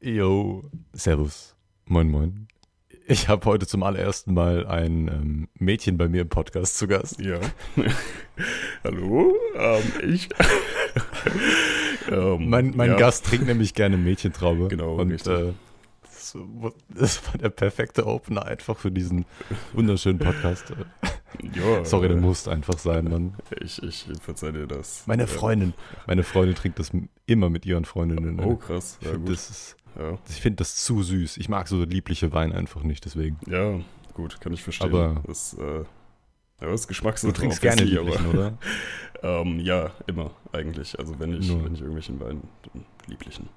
Yo, Servus. Moin, moin. Ich habe heute zum allerersten Mal ein ähm, Mädchen bei mir im Podcast zu Gast. Ja. Hallo, ähm, ich. ähm, mein mein ja. Gast trinkt nämlich gerne Mädchentraube. Genau, und äh, das, das, war der perfekte Opener einfach für diesen wunderschönen Podcast. Ja, Sorry, der äh, muss einfach sein, Mann. Ich, ich verzeih dir das. Meine Freundin, meine Freundin trinkt das immer mit ihren Freundinnen. Oh, krass. Ja, das ist ja. Ich finde das zu süß. Ich mag so liebliche Weine einfach nicht, deswegen. Ja, gut, kann ich verstehen. Aber das, äh, ja, das Geschmacks Du trinkst gerne lieblichen, oder? ähm, ja, immer eigentlich. Also wenn ich, wenn ich irgendwelchen Wein, lieblichen.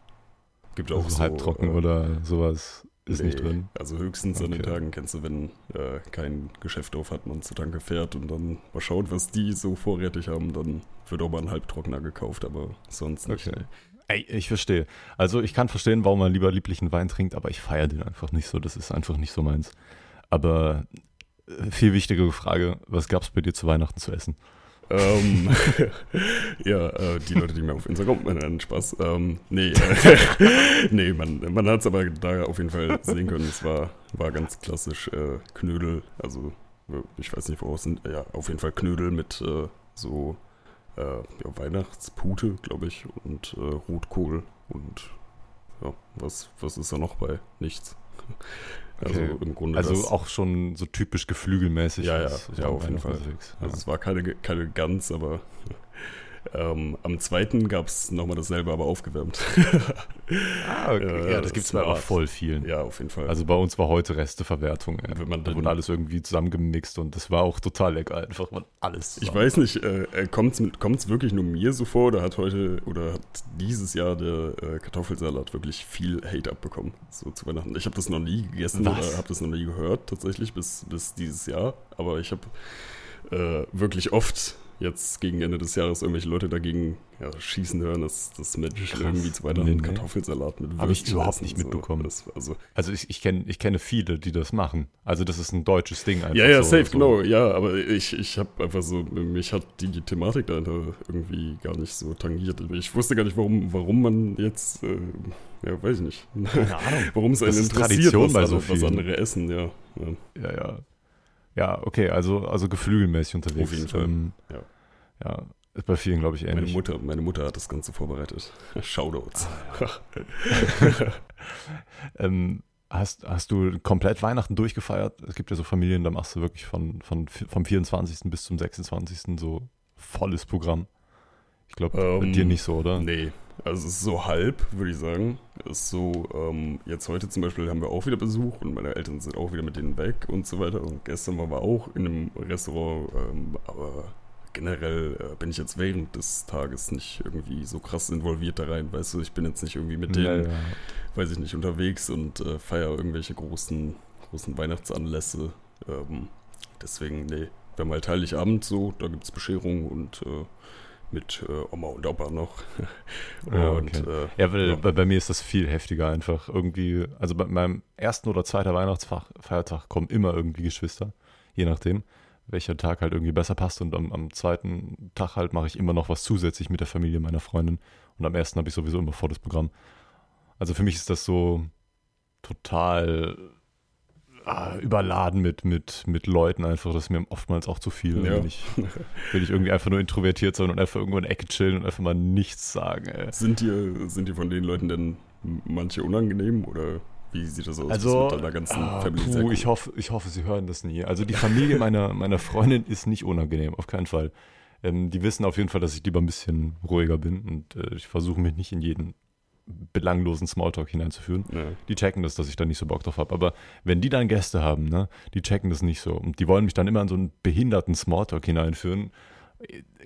Gibt auch also so, halbtrocken äh, oder sowas ist nee, nicht drin. Also höchstens okay. an den Tagen kennst du, wenn äh, kein Geschäft auf hat, man zu Tanke fährt und dann mal schaut, was die so vorrätig haben, dann wird auch mal ein Halbtrockener gekauft, aber sonst nicht. Ey, ich verstehe. Also ich kann verstehen, warum man lieber lieblichen Wein trinkt, aber ich feiere den einfach nicht so. Das ist einfach nicht so meins. Aber äh, viel wichtigere Frage, was gab es bei dir zu Weihnachten zu essen? ähm, ja, äh, die Leute, die mir auf Instagram nennen, Spaß. Ähm, nee, äh, nee, man, man hat es aber da auf jeden Fall sehen können. Es war, war ganz klassisch äh, Knödel. Also, ich weiß nicht, woraus sind. Ja, auf jeden Fall Knödel mit äh, so äh, ja, Weihnachtspute, glaube ich, und äh, Rotkohl und ja, was, was ist da noch bei? Nichts. Also okay. im Grunde. Also auch schon so typisch geflügelmäßig. Ja, ja, ja auf jeden Fall. Also es war keine, keine Gans, aber ähm, am zweiten gab es nochmal dasselbe, aber aufgewärmt. ah, okay. ja, ja, das, gibt es bei auch voll vielen. Ja, auf jeden Fall. Also bei uns war heute Resteverwertung. Ja. Wenn man, da wurde alles irgendwie zusammengemixt und das war auch total lecker, einfach man alles. Zusammen. Ich weiß nicht, äh, äh kommt es wirklich nur mir so vor oder hat heute oder hat dieses Jahr der äh, Kartoffelsalat wirklich viel Hate abbekommen? So zu Weihnachten. Ich habe das noch nie gegessen Was? oder habe das noch nie gehört, tatsächlich, bis, bis dieses Jahr. Aber ich habe äh, wirklich oft jetzt gegen Ende des Jahres irgendwelche Leute dagegen ja, schießen hören, dass, dass Menschen Krass. irgendwie zu Weihnachten nee, Kartoffelsalat mit Habe ich überhaupt nicht mitbekommen. So. Das, also, also ich, ich, kenn, ich kenne viele, die das machen. Also das ist ein deutsches Ding einfach. Ja, ja, so, safe, so. genau. Ja, aber ich, ich habe einfach so, mich hat die Thematik dahinter irgendwie gar nicht so tangiert. Ich wusste gar nicht, warum, warum man jetzt, äh, ja, weiß ich nicht. Keine Ahnung. warum es einen interessiert, was, bei so was andere essen, ja. Ja, ja. ja. Ja, okay, also, also geflügelmäßig unterwegs. Auf jeden Fall. Ähm, ja. ja, ist bei vielen, glaube ich, ähnlich. Meine Mutter, meine Mutter hat das Ganze vorbereitet. Shoutouts. Ah, ähm, hast, hast du komplett Weihnachten durchgefeiert? Es gibt ja so Familien, da machst du wirklich von, von, vom 24. bis zum 26. so volles Programm. Ich glaube, ähm, bei dir nicht so, oder? Nee, also es ist so halb, würde ich sagen. Es ist so, ähm, jetzt heute zum Beispiel haben wir auch wieder Besuch und meine Eltern sind auch wieder mit denen weg und so weiter. Und gestern waren wir auch in einem Restaurant, ähm, aber generell äh, bin ich jetzt während des Tages nicht irgendwie so krass involviert da rein. Weißt du, ich bin jetzt nicht irgendwie mit denen, ja, ja. weiß ich nicht, unterwegs und äh, feiere irgendwelche großen, großen Weihnachtsanlässe. Ähm, deswegen, nee, wir haben halt Heiligabend so, da gibt es Bescherung und äh, mit äh, Oma und Opa noch. und, ja, okay. äh, ja, weil, ja. Bei, bei, mir ist das viel heftiger einfach. Irgendwie, also bei meinem ersten oder zweiten Weihnachtsfeiertag kommen immer irgendwie Geschwister, je nachdem, welcher Tag halt irgendwie besser passt. Und am, am zweiten Tag halt mache ich immer noch was zusätzlich mit der Familie meiner Freundin. Und am ersten habe ich sowieso immer vor das Programm. Also für mich ist das so total ah, überladen mit, mit, mit Leuten einfach. Das ist mir oftmals auch zu viel. Ja. Will, ich, will ich irgendwie einfach nur introvertiert sein und einfach irgendwo in der Ecke chillen und einfach mal nichts sagen. Ey. Sind dir, sind von den Leuten denn manche unangenehm oder wie sieht das aus also, mit deiner ganzen ah, Familie? Puh, ich, hoffe, ich hoffe, sie hören das nie. Also die Familie meiner, meiner Freundin ist nicht unangenehm, auf keinen Fall. Ähm, die wissen auf jeden Fall, dass ich lieber ein bisschen ruhiger bin und äh, ich versuche mich nicht in jeden belanglosen Smalltalk hineinzuführen. Ja. Die checken das, dass ich da nicht so Bock drauf habe. Aber wenn die dann Gäste haben, ne, die checken das nicht so. Und die wollen mich dann immer in so einen behinderten Smalltalk hineinführen.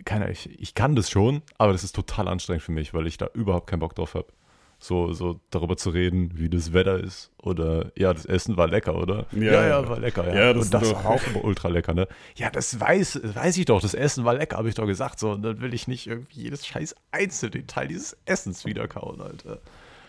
Keine, ich, ich kann das schon, aber das ist total anstrengend für mich, weil ich da überhaupt keinen Bock drauf habe so, so darüber zu reden, wie das Wetter ist. Oder ja, das Essen war lecker, oder? Ja, ja, ja war lecker, ja. ja das und das war auch immer ultra lecker, ne? Ja, das weiß, weiß ich doch, das Essen war lecker, habe ich doch gesagt. So, und dann will ich nicht irgendwie jedes scheiß Einzeldetail dieses Essens wiederkauen, Alter.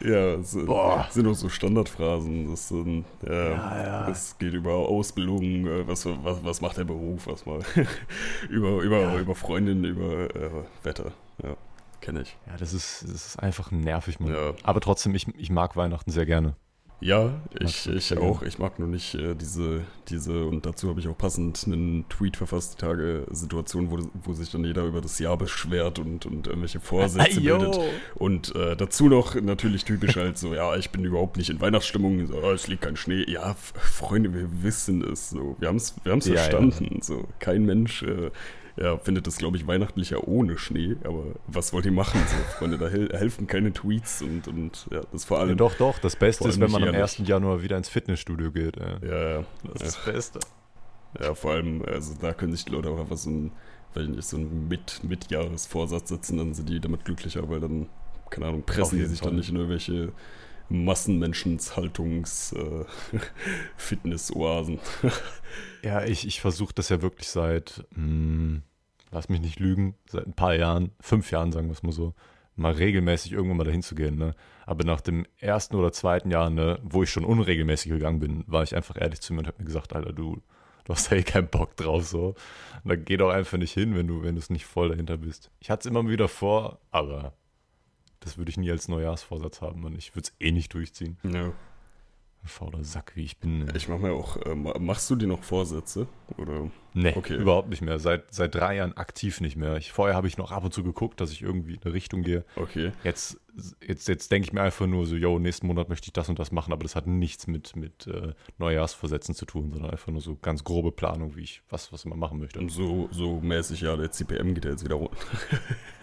Ja, Boah. sind auch so Standardphrasen. Das, sind, ja, ja, ja. das geht über Ausbildung, äh, was, was, was macht der Beruf, was mal über, über, über Freundinnen, über äh, Wetter. Ja. Kenne ich. Ja, das ist, das ist einfach nervig, Mann. Ja. Aber trotzdem, ich, ich mag Weihnachten sehr gerne. Ja, ich, ich auch. Ich mag nur nicht äh, diese, diese, und dazu habe ich auch passend einen Tweet verfasst, die Tage Situation, wo, wo sich dann jeder über das Jahr beschwert und, und irgendwelche Vorsätze hey, bildet. Und äh, dazu noch natürlich typisch halt so, ja, ich bin überhaupt nicht in Weihnachtsstimmung, so, oh, es liegt kein Schnee. Ja, Freunde, wir wissen es so. Wir haben es wir haben's ja, verstanden. Ja. So, kein Mensch äh, ja, findet das, glaube ich, weihnachtlicher ohne Schnee. Aber was wollt ihr machen, so, Freunde? Da hel helfen keine Tweets und, und ja, das vor allem. Ja, doch, doch. Das Beste ist, wenn man am 1. Januar wieder ins Fitnessstudio geht. Ja, ja. ja. Das ist das Beste. Ja, vor allem, also da können sich die Leute auch einfach so ein, weil nicht so ein Mit Mitjahresvorsatz setzen, dann sind die damit glücklicher, weil dann, keine Ahnung, pressen die sich Fall. dann nicht in irgendwelche Massenmenschenshaltungs äh, Fitnessoasen. ja, ich, ich versuche das ja wirklich seit, mh, hm, lass mich nicht lügen, seit ein paar Jahren, fünf Jahren, sagen wir es mal so, mal regelmäßig irgendwann mal dahin zu gehen. Ne? Aber nach dem ersten oder zweiten Jahr, ne, wo ich schon unregelmäßig gegangen bin, war ich einfach ehrlich zu mir und habe mir gesagt, Alter, du, du hast da eh keinen Bock drauf so. Und da geh doch einfach nicht hin, wenn du, wenn du es nicht voll dahinter bist. Ich hatte es immer wieder vor, aber das würde ich nie als Neujahrsvorsatz haben und ich würde es eh nicht durchziehen. Ja. Fauler Sack, wie ich bin. Ich mache mir auch, äh, machst du dir noch Vorsätze? Oder? Nee, okay. überhaupt nicht mehr. Seit, seit drei Jahren aktiv nicht mehr. Ich, vorher habe ich noch ab und zu geguckt, dass ich irgendwie in eine Richtung gehe. Okay. Jetzt, jetzt, jetzt denke ich mir einfach nur so, yo, nächsten Monat möchte ich das und das machen, aber das hat nichts mit, mit äh, Neujahrsvorsätzen zu tun, sondern einfach nur so ganz grobe Planung, wie ich was, was immer machen möchte. Und so, so mäßig, ja, der CPM geht ja jetzt wieder runter.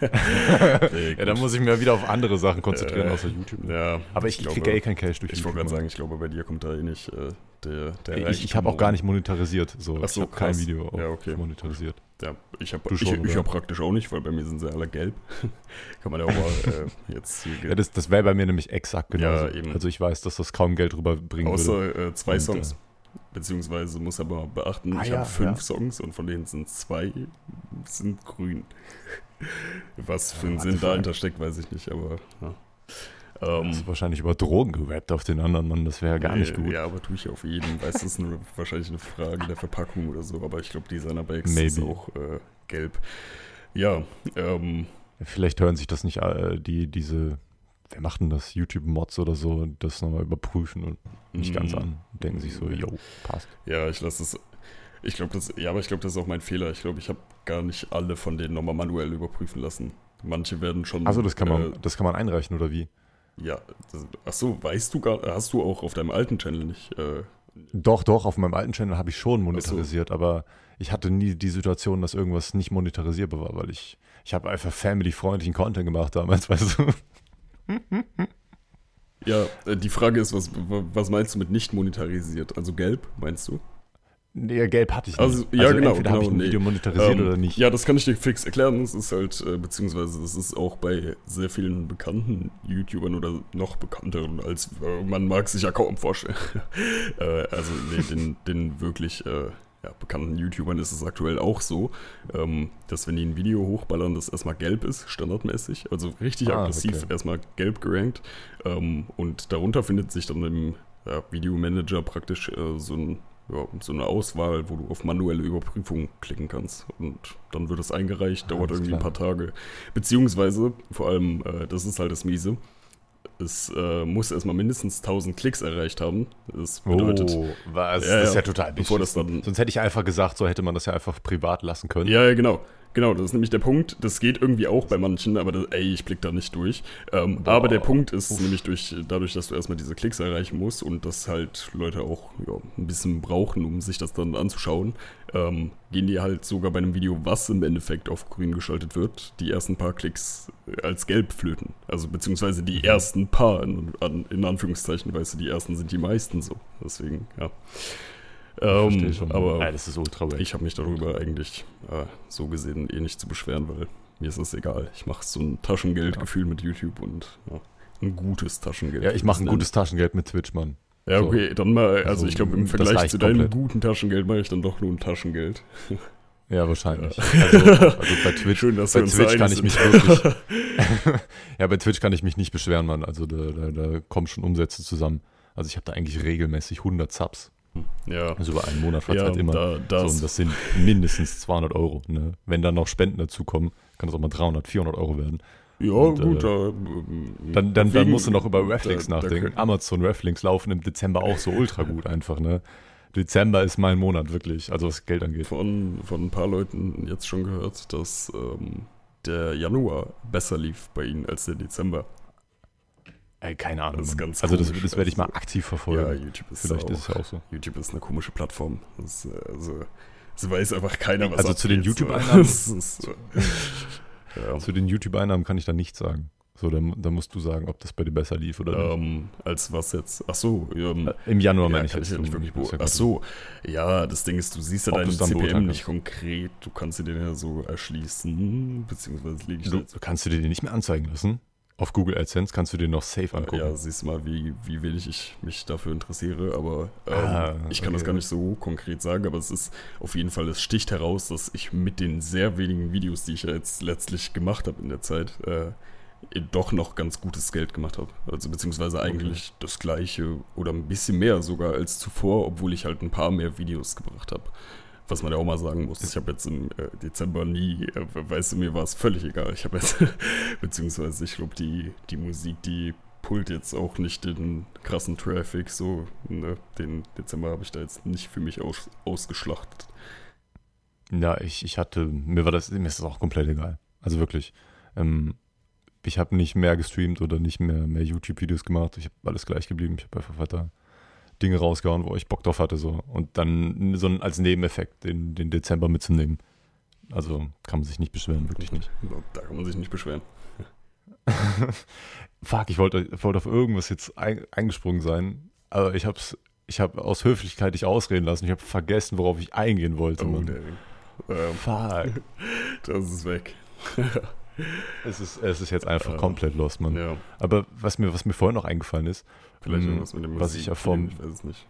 ja, dann muss ich mir wieder auf andere Sachen konzentrieren, äh, außer YouTube. Ja, aber ich, ich kriege eh kein Cash durch Ich wollte gerade sagen, ich glaube, bei dir kommt da eh nicht äh, der, der Ich, ich habe auch gar nicht monetarisiert. So. Ach so, ich habe kein Video ja, okay. monetarisiert. Ja, ich habe ich, ich hab praktisch auch nicht, weil bei mir sind sie alle gelb. Kann man ja auch mal äh, jetzt hier Ja, das, das wäre bei mir nämlich exakt genauso. Ja. Also ich weiß, dass das kaum Geld rüberbringen Außer, würde. Außer äh, zwei und, Songs. Äh, Beziehungsweise muss aber beachten, ah, ich ja, habe fünf ja. Songs und von denen sind zwei sind grün. Was für einen Sinn dahinter steckt, weiß ich nicht, aber ja. Ähm, Hast du wahrscheinlich über Drogen gerappt auf den anderen Mann, das wäre ja gar nicht gut. Ja, aber tue ich auf jeden. Weiß, das ist nur wahrscheinlich eine Frage der Verpackung oder so, aber ich glaube, Designer Bags ist auch äh, gelb. Ja, ähm, Vielleicht hören sich das nicht äh, die, diese, wer macht denn das? YouTube-Mods oder so, das nochmal überprüfen und nicht ganz mhm. an. Denken sich so, yo, passt. Ja, ich lasse es. Ich glaube, das, ja, aber ich glaube, das ist auch mein Fehler. Ich glaube, ich habe gar nicht alle von denen nochmal manuell überprüfen lassen. Manche werden schon. Also das kann man, äh, das kann man einreichen, oder wie? Ja, das, ach so, weißt du gar, hast du auch auf deinem alten Channel nicht? Äh, doch, doch, auf meinem alten Channel habe ich schon monetarisiert, so. aber ich hatte nie die Situation, dass irgendwas nicht monetarisierbar war, weil ich, ich habe einfach family-freundlichen Content gemacht damals, weißt du. Ja, äh, die Frage ist, was, was meinst du mit nicht monetarisiert? Also gelb, meinst du? Nee, gelb hatte ich nicht. Also, ja, also genau. Entweder genau, habe ich ein nee. Video monetarisiert ähm, oder nicht. Ja, das kann ich dir fix erklären. Das ist halt, äh, beziehungsweise das ist auch bei sehr vielen bekannten YouTubern oder noch bekannteren, als äh, man mag sich ja kaum vorstellen. äh, also nee, den, den wirklich äh, ja, bekannten YouTubern ist es aktuell auch so, ähm, dass wenn die ein Video hochballern, das erstmal gelb ist, standardmäßig. Also richtig ah, aggressiv, okay. erstmal gelb gerankt. Ähm, und darunter findet sich dann im ja, Videomanager praktisch äh, so ein ja, so eine Auswahl, wo du auf manuelle Überprüfung klicken kannst. Und dann wird es eingereicht, dauert Alles irgendwie klar. ein paar Tage. Beziehungsweise, vor allem, äh, das ist halt das Miese, es äh, muss erstmal mindestens 1000 Klicks erreicht haben. Das bedeutet. Oh, was? Ja, das ist ja total bevor das dann, Sonst hätte ich einfach gesagt, so hätte man das ja einfach privat lassen können. Ja, ja, genau. Genau, das ist nämlich der Punkt. Das geht irgendwie auch bei manchen, aber das, ey, ich blick da nicht durch. Ähm, aber der Punkt ist Uff. nämlich durch, dadurch, dass du erstmal diese Klicks erreichen musst und dass halt Leute auch ja, ein bisschen brauchen, um sich das dann anzuschauen, ähm, gehen die halt sogar bei einem Video, was im Endeffekt auf grün geschaltet wird, die ersten paar Klicks als gelb flöten. Also beziehungsweise die mhm. ersten paar, in, in Anführungszeichen, weißt du, die ersten sind die meisten so. Deswegen, ja. Ähm, schon. Aber ja, das ist ultra weg. ich habe mich darüber eigentlich äh, so gesehen eh nicht zu beschweren, weil mir ist das egal. Ich mache so ein Taschengeldgefühl ja. mit YouTube und ja, ein gutes Taschengeld. Ja, ich mache ein gutes Taschengeld mit Twitch, Mann. Ja, okay, so. dann mal, also, also ich glaube, im Vergleich zu deinem komplett. guten Taschengeld mache ich dann doch nur ein Taschengeld. Ja, wahrscheinlich. Ja. Also, also, bei Twitch, Schön, dass bei Twitch kann ich mich wirklich. ja, bei Twitch kann ich mich nicht beschweren, Mann. Also da, da, da kommen schon Umsätze zusammen. Also ich habe da eigentlich regelmäßig 100 Subs. Ja. Also über einen Monat verteilt ja, immer. Da, das. So, das sind mindestens 200 Euro. Ne? Wenn dann noch Spenden dazukommen, kann das auch mal 300, 400 Euro werden. Ja, Und, gut. äh, da, Dann, dann, dann musst du noch über da- Reflinks da nachdenken. können- Amazon Reflinks laufen im Dezember auch so ultra gut einfach, ne? Dezember ist mein Monat wirklich, also was Geld angeht. von, von ein paar Leuten jetzt schon gehört, dass ähm, der Januar besser lief bei ihnen als der Dezember. Ey, keine Ahnung. Das ist ganz also das, das werde ich mal also. aktiv Ja, verfolgen. YouTube ist Vielleicht auch, ist es ja auch so. YouTube ist eine komische Plattform. Das, äh, also, es weiß einfach keiner, was Also zu den. YouTube-Einnahmen? Äh, ja. Zu den YouTube-Einnahmen kann ich da nichts sagen. So, da, da musst du sagen, ob das bei dir besser lief oder nicht. Ähm, als was jetzt? Ach so, ähm, Äh, Im Januar ja, meine ich kann jetzt. ich ja nicht wirklich ja. Ach so, ja, das Ding ist, du siehst ja Ob deinen dann CPM nicht konkret. Du kannst dir den ja so erschließen, beziehungsweise lege ich Du, kannst du dir den nicht mehr anzeigen lassen? Auf Google AdSense kannst du den noch safe angucken. Ja, siehst du mal, wie, wie wenig ich mich dafür interessiere, aber ähm, Ah, ich kann das okay. gar nicht so konkret sagen, aber es ist auf jeden Fall, es sticht heraus, dass ich mit den sehr wenigen Videos, die ich ja jetzt letztlich gemacht habe in der Zeit, äh, doch noch ganz gutes Geld gemacht habe. Also beziehungsweise eigentlich das gleiche oder ein bisschen mehr sogar als zuvor, obwohl ich halt ein paar mehr Videos gebracht habe. Was man ja auch mal sagen muss, ich habe jetzt im äh, Dezember nie, äh, weißt du, mir war es völlig egal. Ich habe jetzt, beziehungsweise ich glaube, die, die Musik, die pullt jetzt auch nicht den krassen Traffic, so, ne? Den Dezember habe ich da jetzt nicht für mich aus, ausgeschlachtet. Ja, ich, ich hatte, mir war das, mir ist das auch komplett egal. Also wirklich. Ähm, ich habe nicht mehr gestreamt oder nicht mehr, mehr YouTube-Videos gemacht. Ich habe alles gleich geblieben. Ich habe einfach weiter Dinge rausgehauen, wo ich Bock drauf hatte. So. Und dann so ein, als Nebeneffekt den, den Dezember mitzunehmen. Also kann man sich nicht beschweren, wirklich nicht. Da kann man sich nicht beschweren. Fuck, ich wollte, wollte auf irgendwas jetzt ein, eingesprungen sein, aber ich hab's, ich habe aus Höflichkeit dich ausreden lassen. Ich habe vergessen, worauf ich eingehen wollte. Oh, Mann. Ähm, Fuck. das ist weg. Es ist, es ist jetzt einfach Äh, komplett lost, Mann. ja, Aber was mir, was mir vorhin noch eingefallen ist, vielleicht ähm, irgendwas mit dem was ich ja vom, Ich weiß es nicht.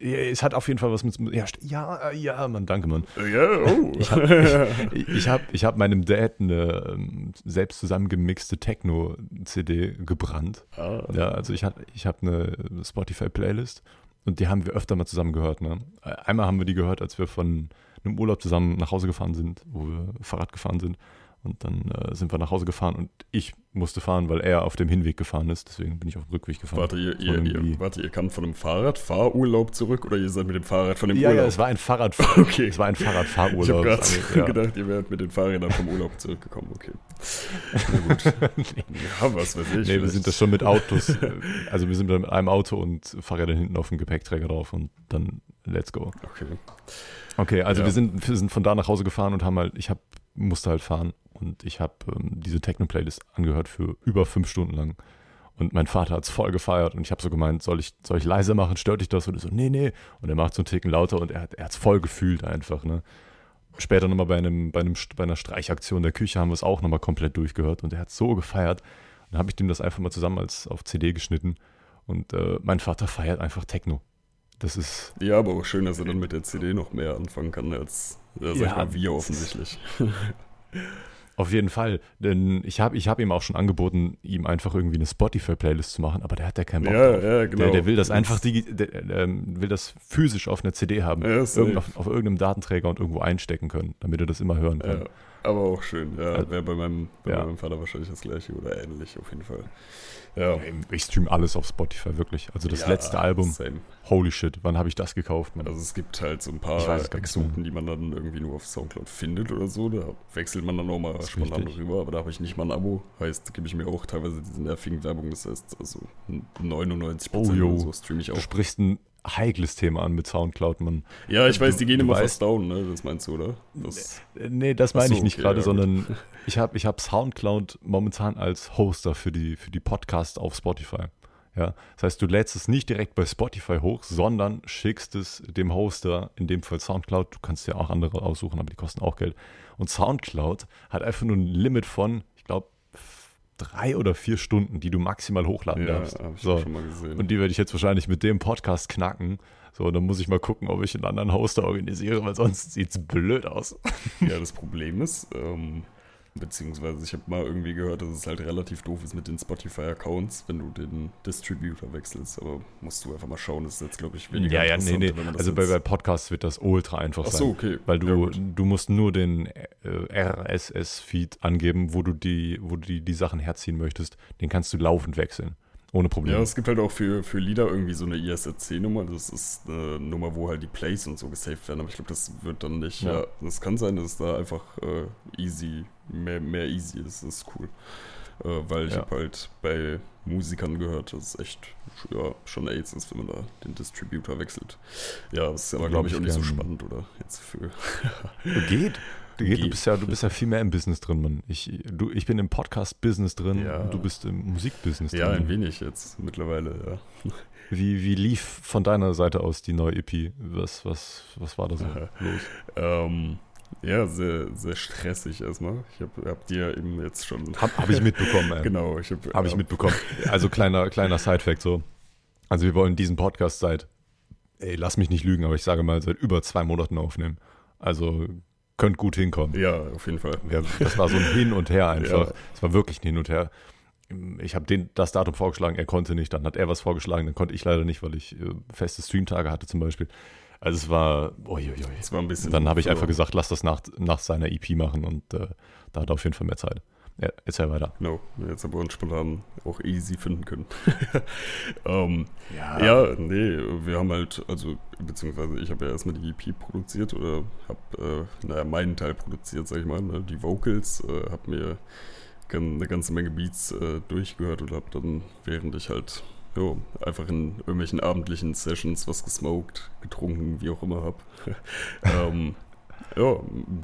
ja, es hat auf jeden Fall was mit, ja, ja, äh, ja, Mann, danke, Mann. Ja, oh. Ich habe ich, ich hab, ich hab meinem Dad eine ähm, selbst zusammengemixte Techno-CD gebrannt. ah, Ja, also ich hatte ich hab eine Spotify-Playlist und die haben wir öfter mal zusammen gehört. Ne? Einmal haben wir die gehört, als wir von einem Urlaub zusammen nach Hause gefahren sind, wo wir Fahrrad gefahren sind. Und dann äh, sind wir nach Hause gefahren und ich musste fahren, weil er auf dem Hinweg gefahren ist. Deswegen bin ich auf dem Rückweg gefahren. Warte, ihr, ihr, ihr, warte, ihr kamt von einem Fahrradfahrurlaub zurück oder ihr seid mit dem Fahrrad von dem ja, Urlaub? ja, es war ein Fahrrad. Okay. Es war ein ich habe Fahrradfahrurlaub. gerade ja. gedacht, ihr wärt mit den Fahrrädern vom Urlaub zurückgekommen. Okay. Na gut. Ja, was weiß ich. Nee, wir sind das schon mit Autos. äh, also wir sind mit einem Auto und Fahrrädern hinten auf dem Gepäckträger drauf und dann let's go. Okay. Okay, also Ja. wir, sind, wir sind von da nach Hause gefahren und haben halt, ich hab, musste halt fahren und ich habe ähm, diese Techno-Playlist angehört für über fünf Stunden lang. Und mein Vater hat es voll gefeiert und ich habe so gemeint, soll ich, soll ich leise machen, stört dich das? Und er so, nee, nee. Und er macht so einen Ticken lauter und er hat es voll gefühlt einfach, ne. Später nochmal bei, einem, bei, einem, bei einer Streichaktion der Küche haben wir es auch nochmal komplett durchgehört und er hat so gefeiert. Und dann habe ich dem das einfach mal zusammen als auf CD geschnitten und äh, mein Vater feiert einfach Techno. Das ist, Ja, aber auch schön, dass er dann mit der CD noch mehr anfangen kann als, ja, sag Ja, ich mal, wir offensichtlich. Auf jeden Fall, denn ich habe ich hab ihm auch schon angeboten, ihm einfach irgendwie eine Spotify-Playlist zu machen, aber der hat ja keinen Bock Ja, drauf. ja, genau. Der, der will das einfach, der, ähm, will das physisch auf einer CD haben, Ja, irgend auf, auf irgendeinem Datenträger und irgendwo einstecken können, damit er das immer hören kann. Ja, aber auch schön. Ja, Also- wäre bei, meinem, bei Ja. meinem Vater wahrscheinlich das gleiche oder ähnlich auf jeden Fall. Ja. Ich stream alles auf Spotify, wirklich. Also das Ja, letzte Album, Same. holy shit, wann habe ich das gekauft? Mann? Also es gibt halt so ein paar Exoten, die man dann irgendwie nur auf Soundcloud findet oder so. Da wechselt man dann auch mal spontan rüber, aber da habe ich nicht mal ein Abo. Heißt, gebe ich mir auch teilweise diese nervigen Werbung. Das heißt, also 99% Oh, so streame ich du auch. sprichst ein heikles Thema an mit Soundcloud, Mann. Ja, ich weiß, die gehen immer fast down, ne? Das meinst du, oder? Das, Nee, das meine so, ich nicht okay, gerade, ja, sondern ich habe ich hab Soundcloud momentan als Hoster für die, für die Podcasts auf Spotify. Ja, das heißt, du lädst es nicht direkt bei Spotify hoch, sondern schickst es dem Hoster, in dem Fall Soundcloud. Du kannst ja auch andere aussuchen, aber die kosten auch Geld. Und Soundcloud hat einfach nur ein Limit von, ich glaube, drei oder vier Stunden, die du maximal hochladen ja, darfst. habe ich So. schon mal gesehen. Und die werde ich jetzt wahrscheinlich mit dem Podcast knacken. So, dann muss ich mal gucken, ob ich einen anderen Hoster organisiere, weil sonst sieht es blöd aus. Ja, das Problem ist, ähm, Beziehungsweise ich habe mal irgendwie gehört, dass es halt relativ doof ist mit den Spotify-Accounts, wenn du den Distributor wechselst. Aber musst du einfach mal schauen, das ist jetzt, glaube ich, weniger Ja, ja, nee, nee. Also bei, bei Podcasts wird das ultra einfach Ach so, okay. Weil du, ja, du musst nur den äh, RSS-Feed angeben, wo du, die, wo du die, die Sachen herziehen möchtest. Den kannst du laufend wechseln. Ohne Probleme. Ja, es gibt halt auch für, für Lieder irgendwie so eine ISRC-Nummer. Das ist eine Nummer, wo halt die Plays und so gesaved werden. Aber ich glaube, das wird dann nicht. Ja. ja. das kann sein, dass es da einfach äh, easy, mehr, mehr easy ist. Das ist cool. Äh, weil ich ja. habe halt bei Musikern gehört, dass es echt ja, schon AIDS ist, wenn man da den Distributor wechselt. Ja, das ist aber, glaube ich, auch nicht so spannend, oder? Jetzt für. Geht. Du, du, bist ja, du bist ja viel mehr im Business drin, Mann. Ich, du, ich bin im Podcast-Business drin ja. und du bist im Musik-Business drin. Ja, ein wenig jetzt mittlerweile, ja. Wie, wie lief von deiner Seite aus die neue EP? Was, was, was war da so los? Ähm, ja, sehr, sehr stressig erstmal. Ich habe hab dir eben jetzt schon. Habe hab ich mitbekommen, ey. Genau, ich habe. Hab ich mitbekommen. Also kleiner, kleiner Side-Fact so. Also wir wollen diesen Podcast seit, ey, lass mich nicht lügen, aber ich sage mal, seit über zwei Monaten aufnehmen. Also könnte gut hinkommen. Ja, auf jeden Fall. Ja, das war so ein Hin und Her einfach. Es ja. war wirklich ein Hin und Her. Ich habe das Datum vorgeschlagen, er konnte nicht, dann hat er was vorgeschlagen, dann konnte ich leider nicht, weil ich äh, feste Streamtage hatte zum Beispiel. Also es war, uiuiui. Es war ein bisschen. Dann habe ich einfach gesagt, lass das nach, nach seiner EP machen und äh, da hat er auf jeden Fall mehr Zeit. Ja, erzähl weiter. Genau, jetzt haben wir uns spontan auch easy finden können. um, ähm, ja. ja, nee, wir haben halt, also, beziehungsweise ich habe ja erstmal die EP produziert oder habe, äh, naja, meinen Teil produziert, sag ich mal, ne, die Vocals, äh, habe mir eine ganze Menge Beats äh, durchgehört und habe dann, während ich halt jo, einfach in irgendwelchen abendlichen Sessions was gesmoked, getrunken, wie auch immer habe, ähm, ja,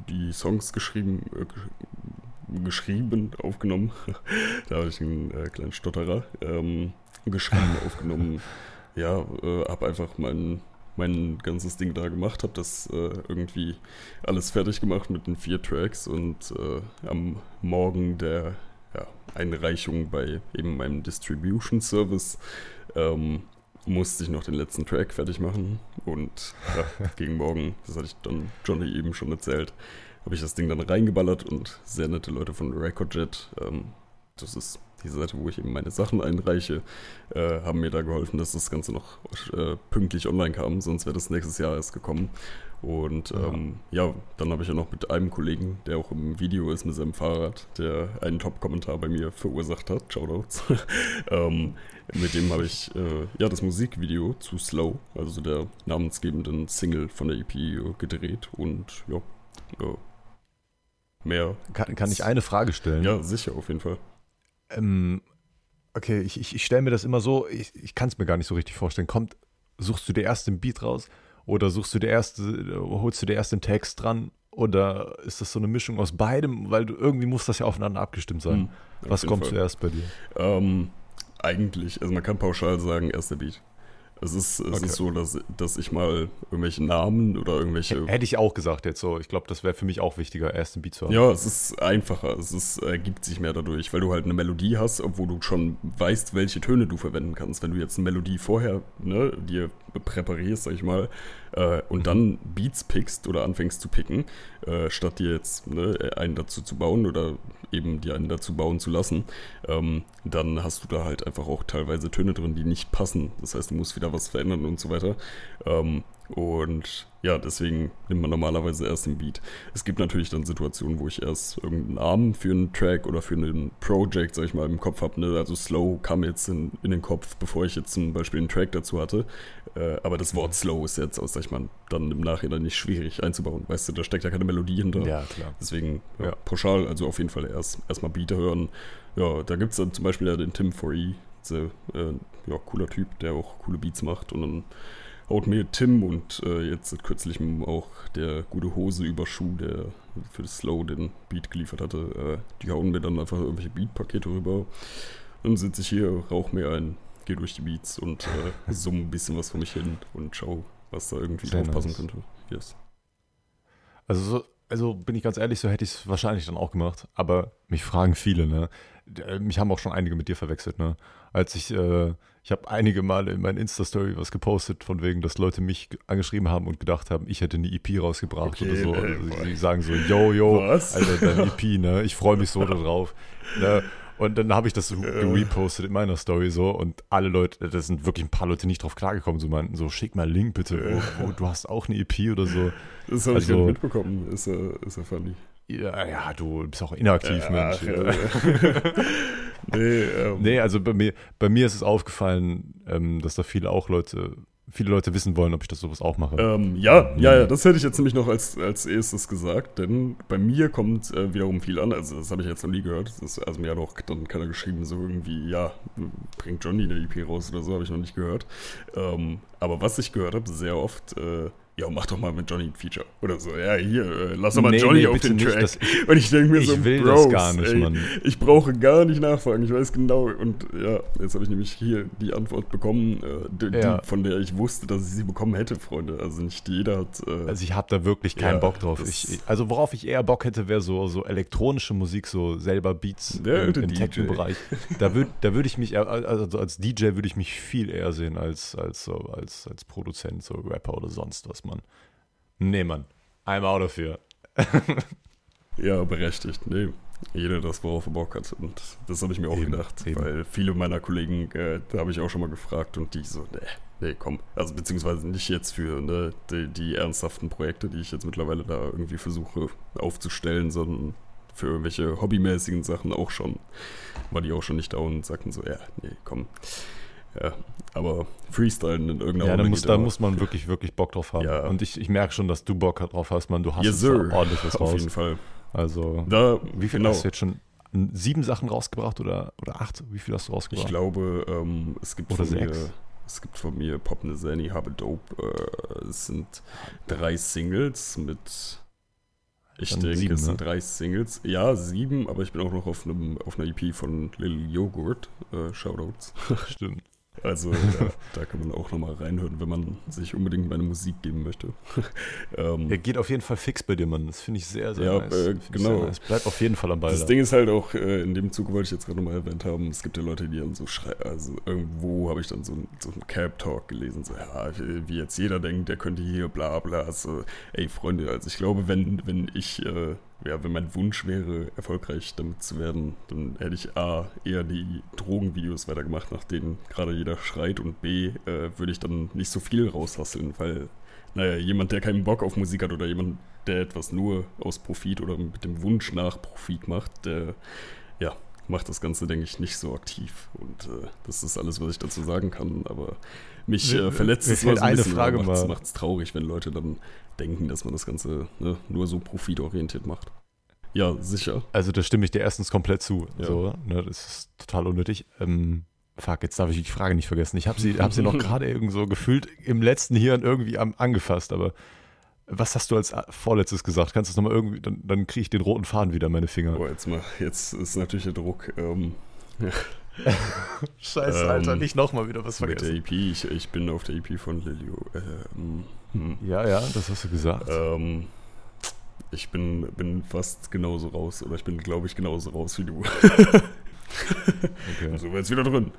die Songs geschrieben, äh, geschrieben, aufgenommen. da habe ich einen äh, kleinen Stotterer. Ähm, geschrieben, aufgenommen. Ja, äh, habe einfach mein, mein ganzes Ding da gemacht, habe das äh, irgendwie alles fertig gemacht mit den vier Tracks und äh, am Morgen der ja, Einreichung bei eben meinem Distribution Service ähm, musste ich noch den letzten Track fertig machen und ja, gegen morgen, das hatte ich dann Johnny eben schon erzählt, habe ich das Ding dann reingeballert und sehr nette Leute von Recordjet, ähm, das ist die Seite, wo ich eben meine Sachen einreiche, äh, haben mir da geholfen, dass das Ganze noch äh, pünktlich online kam, sonst wäre das nächstes Jahr erst gekommen. Und ähm, ja. ja, dann habe ich ja noch mit einem Kollegen, der auch im Video ist mit seinem Fahrrad, der einen Top-Kommentar bei mir verursacht hat, Shoutouts. ähm, mit dem habe ich äh, ja das Musikvideo zu Slow, also der namensgebenden Single von der EP, gedreht und ja, mehr. Kann, kann ich eine Frage stellen? Ja, sicher, auf jeden Fall. Ähm, okay, ich, ich, ich stelle mir das immer so, ich, ich kann es mir gar nicht so richtig vorstellen. Kommt, suchst du dir erst den Beat raus oder suchst du dir erst, holst du dir erst den Text dran oder ist das so eine Mischung aus beidem? Weil du irgendwie muss das ja aufeinander abgestimmt sein. Hm, Was kommt Fall. zuerst bei dir? Ähm, eigentlich, also man kann pauschal sagen, erst der Beat. Es ist, es okay. ist so, dass, dass ich mal irgendwelche Namen oder irgendwelche. Hätte ich auch gesagt jetzt so. Ich glaube, das wäre für mich auch wichtiger, erst ein Beat zu haben. Ja, es ist einfacher. Es ist, ergibt sich mehr dadurch, weil du halt eine Melodie hast, obwohl du schon weißt, welche Töne du verwenden kannst. Wenn du jetzt eine Melodie vorher ne, dir präparierst, sag ich mal, äh, und dann Beats pickst oder anfängst zu picken, äh, statt dir jetzt ne, einen dazu zu bauen oder eben dir einen dazu bauen zu lassen, ähm, dann hast du da halt einfach auch teilweise Töne drin, die nicht passen. Das heißt, du musst wieder was verändern und so weiter. Ähm, und ja, deswegen nimmt man normalerweise erst den Beat. Es gibt natürlich dann Situationen, wo ich erst irgendeinen Namen für einen Track oder für einen Project, sag ich mal, im Kopf habe. Ne? Also Slow kam jetzt in, in, den Kopf, bevor ich jetzt zum Beispiel einen Track dazu hatte. Äh, aber das Wort Slow ist jetzt, sag ich mal, dann im Nachhinein nicht schwierig einzubauen. Weißt du, da steckt ja keine Melodie hinter. Ja, klar. Deswegen ja, ja. pauschal, also auf jeden Fall erst erstmal Beat hören. Ja, da gibt es dann zum Beispiel ja den Tim 4E, sehr, äh, ja, cooler Typ, der auch coole Beats macht und dann haut mir Tim und äh, jetzt kürzlich auch der gute Hose über Schuh, der für das Slow den Beat geliefert hatte, äh, die hauen mir dann einfach irgendwelche Beat-Pakete rüber. Dann sitze ich hier, rauche mir ein, gehe durch die Beats und äh, summe ein bisschen was vor mich hin und schau, was da irgendwie Sehr drauf passen könnte. Yes. Also, so, also bin ich ganz ehrlich, so hätte ich es wahrscheinlich dann auch gemacht. Aber mich fragen viele, ne? Äh, mich haben auch schon einige mit dir verwechselt, ne? Als ich, äh, ich habe einige Male in meinen Insta-Story was gepostet, von wegen, dass Leute mich angeschrieben haben und gedacht haben, ich hätte eine EP rausgebracht okay, oder so. Also, sie sagen so, yo, yo, was? Alter, dein EP, ne? Ich freue mich so darauf. Ne? Und dann habe ich das so gerepostet in meiner Story so und alle Leute, das sind wirklich ein paar Leute nicht drauf klargekommen, so meinten so, schick mal einen Link bitte, wo, wo, du hast auch eine EP oder so. Das habe also, ich nicht mitbekommen, ist, uh, ist ja funny. Ja, ja, du bist auch inaktiv, ja, Mensch. Ja. nee, ähm. nee, also bei mir, bei mir ist es aufgefallen, ähm, dass da viele auch Leute, viele Leute wissen wollen, ob ich das sowas auch mache. Ähm, ja, ja, ja, das hätte ich jetzt nämlich noch als, als erstes gesagt, denn bei mir kommt äh, wiederum viel an, also das habe ich jetzt noch nie gehört. Das, also mir hat auch dann keiner geschrieben, so irgendwie, ja, bringt Johnny eine EP raus oder so, habe ich noch nicht gehört. Ähm, aber was ich gehört habe, sehr oft, äh, ja, mach doch mal mit Johnny ein Feature oder so. Ja, hier, äh, lass doch mal nee, Johnny nee, auf den Track. Das, und ich denke mir ich so, ich will Bros, das gar nicht, ey, Mann. Ich brauche gar nicht nachfragen. Ich weiß genau. Und ja, jetzt habe ich nämlich hier die Antwort bekommen, äh, die, ja. die, von der ich wusste, dass ich sie bekommen hätte, Freunde. Also nicht jeder hat. Äh, also ich habe da wirklich keinen ja, Bock drauf. Ich, also worauf ich eher Bock hätte, wäre so, so elektronische Musik, so selber Beats ja, im, im Techno-Bereich. Da würde da würd ich mich, also als DJ würde ich mich viel eher sehen als, als, so, als, als Produzent, so Rapper oder sonst was, Mann. Nee, Mann. I'm out of here. ja, berechtigt. Nee. Jeder das, worauf er Bock hat. Und das habe ich mir auch eben, gedacht. Eben. Weil viele meiner Kollegen, äh, da habe ich auch schon mal gefragt und die so, nee, nee, komm. Also beziehungsweise nicht jetzt für ne, die, die ernsthaften Projekte, die ich jetzt mittlerweile da irgendwie versuche aufzustellen, sondern für irgendwelche hobbymäßigen Sachen auch schon. War die auch schon nicht da und sagten so, ja, nee, komm. Ja, aber Freestylen in irgendeiner Ja, da muss, da muss man wirklich, wirklich Bock drauf haben. Ja. Und ich, ich merke schon, dass du Bock drauf hast, man. Du hast yes, ordentlich was raus. Auf jeden Fall. Also, da, wie viel genau. hast du jetzt schon? Sieben Sachen rausgebracht oder, oder acht? Wie viel hast du rausgebracht? Ich glaube, ähm, es gibt oder von sechs. mir es gibt von mir Pop Ne Zany, Habe Dope. Äh, es sind drei Singles mit. Ich Dann denke, sieben, es sind ne? drei Singles. Ja, sieben, aber ich bin auch noch auf, einem, auf einer EP von Lil Joghurt. Äh, Shoutouts. Stimmt. Also ja, da kann man auch nochmal reinhören, wenn man sich unbedingt meine Musik geben möchte. ähm, er geht auf jeden Fall fix bei dir, Mann. Das finde ich sehr, sehr ja, nice. Äh, genau. Es bleibt auf jeden Fall am Ball. Das da. Ding ist halt auch, äh, in dem Zuge wollte ich jetzt gerade nochmal erwähnt haben, es gibt ja Leute, die dann so schreiben, also irgendwo habe ich dann so, so einen Cap-Talk gelesen, so, ja, wie jetzt jeder denkt, der könnte hier bla bla. So, ey, Freunde, also ich glaube, wenn, wenn ich äh, ja, wenn mein Wunsch wäre, erfolgreich damit zu werden, dann hätte ich A, eher die Drogenvideos weitergemacht, nach denen gerade jeder schreit und B, äh, würde ich dann nicht so viel raushasseln, weil, naja, jemand, der keinen Bock auf Musik hat oder jemand, der etwas nur aus Profit oder mit dem Wunsch nach Profit macht, der, ja, macht das Ganze, denke ich, nicht so aktiv. Und äh, das ist alles, was ich dazu sagen kann, aber mich äh, verletzt es mal so ein bisschen, Frage macht es traurig, wenn Leute dann denken, dass man das Ganze ne, nur so profitorientiert macht. Ja, sicher. Also da stimme ich dir erstens komplett zu. Ja. So, ne, das ist total unnötig. Ähm, fuck, jetzt darf ich die Frage nicht vergessen. Ich habe sie, hab sie noch gerade irgendwie so gefühlt im letzten Hirn irgendwie am, angefasst, aber was hast du als vorletztes gesagt? Kannst du es nochmal irgendwie, dann, dann kriege ich den roten Faden wieder in meine Finger. Boah, jetzt mal, jetzt ist natürlich der Druck. Ähm, Scheiße, Alter, ähm, nicht nochmal wieder was vergessen. Mit der EP, ich, ich bin auf der EP von Lilio. Ähm, hm. Ja, ja, das hast du gesagt. Ähm, ich bin, bin fast genauso raus, oder ich bin, glaube ich, genauso raus wie du. okay. Also wäre es wieder drin.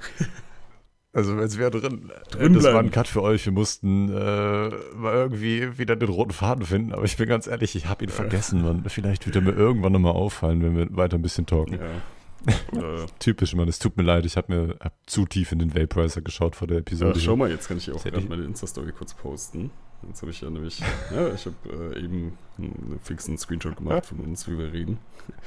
Also es wäre drin. drin das bleiben. war ein Cut für euch. Wir mussten äh, mal irgendwie wieder den roten Faden finden. Aber ich bin ganz ehrlich, ich habe ihn vergessen. Man. Vielleicht wird er mir irgendwann nochmal auffallen, wenn wir weiter ein bisschen talken. Ja. Typisch, Mann. Es tut mir leid, ich habe mir hab zu tief in den Vaporizer geschaut vor der Episode. Ja, schau mal, jetzt kann ich auch gerade meine Insta-Story kurz posten. Jetzt habe ich ja nämlich, ja, ich habe äh, eben einen fixen Screenshot gemacht von uns, wie wir reden.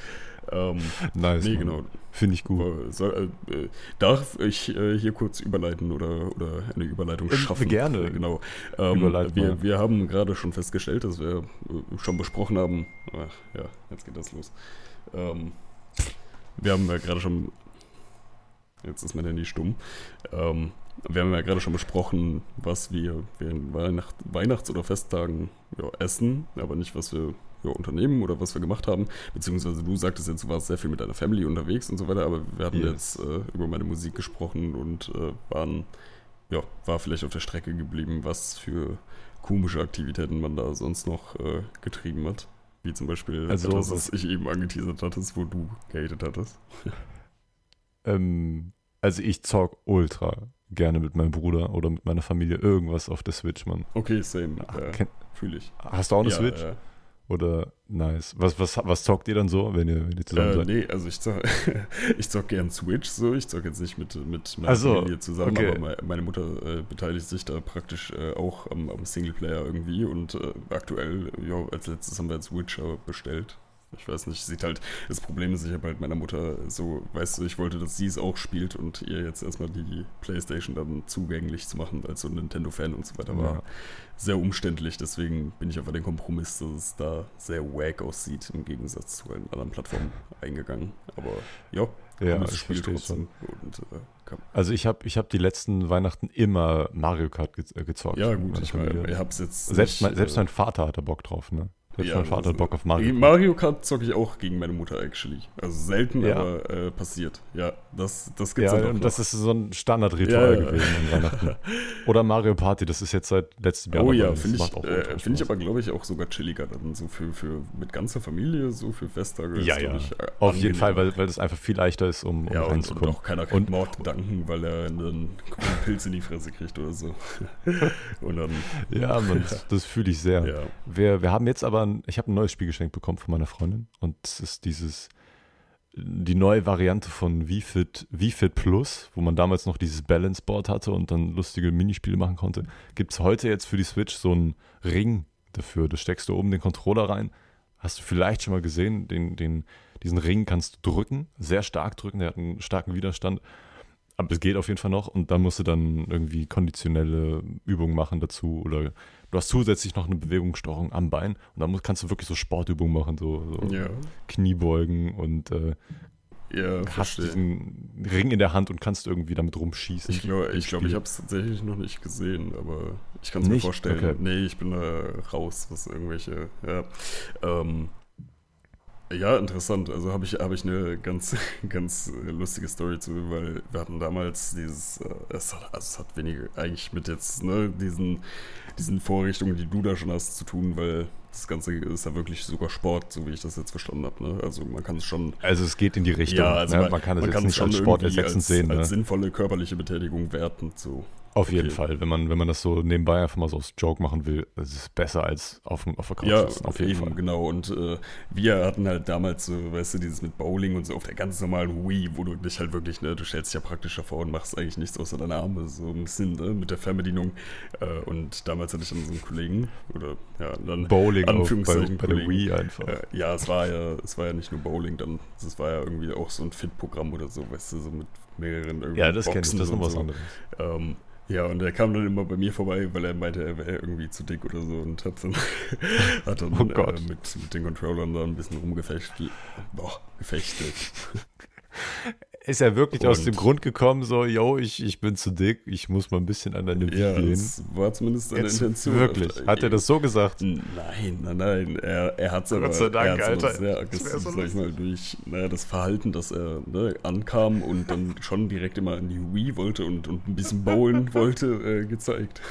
ähm, nice. Nee, genau. Finde ich gut. Soll, äh, darf ich äh, hier kurz überleiten oder, oder eine Überleitung äh, schaffen? Gerne. Genau. Ähm, wir, wir haben gerade schon festgestellt, dass wir äh, schon besprochen haben. Ach, ja, jetzt geht das los. Ähm, wir haben ja gerade schon. Jetzt ist mein Handy stumm. Ähm, wir haben ja gerade schon besprochen, was wir während Weihnacht, Weihnachts- oder Festtagen ja, essen, aber nicht, was wir ja, unternehmen oder was wir gemacht haben. Beziehungsweise du sagtest jetzt, du warst sehr viel mit deiner Family unterwegs und so weiter, aber wir hatten yes. jetzt äh, über meine Musik gesprochen und äh, waren, ja, war vielleicht auf der Strecke geblieben, was für komische Aktivitäten man da sonst noch äh, getrieben hat. Wie zum Beispiel also, das, was ich eben angeteasert hatte, wo du gehatet hattest. Ähm, also ich zock ultra gerne mit meinem Bruder oder mit meiner Familie irgendwas auf der Switch, Mann. Okay, same. Äh, Fühle ich. Hast du auch eine ja, Switch? Ja. Oder nice. Was, was, was zockt ihr dann so, wenn ihr, wenn ihr zusammen äh, seid? Nee, also ich zock, ich zock gern Switch so. Ich zock jetzt nicht mit, mit meiner so, Familie zusammen, okay. aber meine Mutter äh, beteiligt sich da praktisch äh, auch am, am, Singleplayer irgendwie und äh, aktuell, ja, als letztes haben wir jetzt Witcher bestellt. Ich weiß nicht, sieht halt, das Problem ist, ich habe halt meiner Mutter so, weißt du, ich wollte, dass sie es auch spielt und ihr jetzt erstmal die Playstation dann zugänglich zu machen, als so ein Nintendo-Fan und so weiter war. Ja. Sehr umständlich, deswegen bin ich auf den Kompromiss, dass es da sehr wack aussieht, im Gegensatz zu allen anderen Plattformen eingegangen. Aber ja, ja das Spiel trotzdem. Und, äh, also ich habe ich hab die letzten Weihnachten immer Mario Kart ge äh, gezockt. Ja gut, ich meine, ich habe es jetzt Selbst, nicht, mein, selbst äh, mein Vater hatte Bock drauf, ne? Jetzt ja, mein Vater hat Bock auf Mario Kart. Mario Kart zocke ich auch gegen meine Mutter, actually. Also selten, ja. aber äh, passiert. Ja, das, das gibt's ja, ja und noch. das ist so ein Standardritual ja, gewesen an Weihnachten. Oder Mario Party, das ist jetzt seit letztem Jahr. Oh ja, finde ich, äh, find ich aber, glaube ich, auch sogar chilliger dann so für, für mit ganzer Familie, so für Festtage. Ja, ja. Ich, äh, auf jeden Fall, weil, weil das einfach viel leichter ist, um, um ja, und, und auch keiner kriegt Mordgedanken, weil er einen Pilz in die Fresse kriegt oder so. und dann, ja, man, das, das fühle ich sehr. Wir, wir haben jetzt aber, ein, ich habe ein neues Spiel geschenkt bekommen von meiner Freundin. Und es ist dieses, die neue Variante von VFit, VFit Plus, wo man damals noch dieses Balance Board hatte und dann lustige Minispiele machen konnte. Gibt es heute jetzt für die Switch so einen Ring dafür. Da steckst du oben den Controller rein. Hast du vielleicht schon mal gesehen, den, den, diesen Ring kannst du drücken, sehr stark drücken, der hat einen starken Widerstand. Aber es geht auf jeden Fall noch und dann musst du dann irgendwie konditionelle Übungen machen dazu oder du hast zusätzlich noch eine Bewegungssteuerung am Bein und dann musst, kannst du wirklich so Sportübungen machen, so, so ja. Kniebeugen und äh, ja, hast diesen Ring in der Hand und kannst irgendwie damit rumschießen. Ich glaube, ich, glaub, ich habe es tatsächlich noch nicht gesehen, aber ich kann es mir vorstellen. Okay. Nee, ich bin da raus, was irgendwelche, ja. Ähm, ja, interessant. Also habe ich, hab ich eine ganz, ganz lustige Story zu, weil wir hatten damals dieses, äh, es hat, also es hat weniger eigentlich mit jetzt ne, diesen, diesen Vorrichtungen, die du da schon hast, zu tun, weil das Ganze ist ja wirklich sogar Sport, so wie ich das jetzt verstanden habe. Ne? Also man kann es schon. Also es geht in die Richtung. Ja, also ne? man, man, kann es man jetzt nicht als Sport ersetzend sehen. Als ne? sinnvolle körperliche Betätigung werten. So. Auf jeden okay. Fall, wenn man, wenn man das so nebenbei einfach mal so aus Joke machen will, ist es besser als auf, auf der Couch ja, sitzen, auf jeden eben, Fall. genau. Und äh, wir hatten halt damals so, weißt du, dieses mit Bowling und so auf der ganz normalen Wii, wo du dich halt wirklich, ne, du stellst dich ja praktisch davor und machst eigentlich nichts außer deine Arme, so ein bisschen, ne, mit der Fernbedienung. Äh, und damals hatte ich dann so einen Kollegen, oder ja, dann Bowling Anführungszeichen bei, bei der Wii einfach. Äh, ja, es war ja, es war ja nicht nur Bowling, dann, es war ja irgendwie auch so ein Fit-Programm oder so, weißt du, so mit mehreren irgendwie Ja, das kennst du, das ist noch was so. anderes. Ähm, ja, und er kam dann immer bei mir vorbei, weil er meinte, er wäre irgendwie zu dick oder so und hat dann, hat dann oh äh, mit, mit den Controllern da ein bisschen rumgefechtelt. Boah, gefechtet. ist er wirklich und aus dem Grund gekommen, so, yo, ich, ich bin zu dick, ich muss mal ein bisschen an deine Wiege ja, gehen. Das war zumindest seine Jetzt Intention. Wirklich? Hat er das so gesagt? Nein, nein, nein. Er, er hat es aber, sei Dank, er Alter. sehr aggressiv, so sag ich mal, durch naja, das Verhalten, dass er ne, ankam und dann schon direkt immer an die Wii wollte und, und ein bisschen bowlen wollte, äh, gezeigt.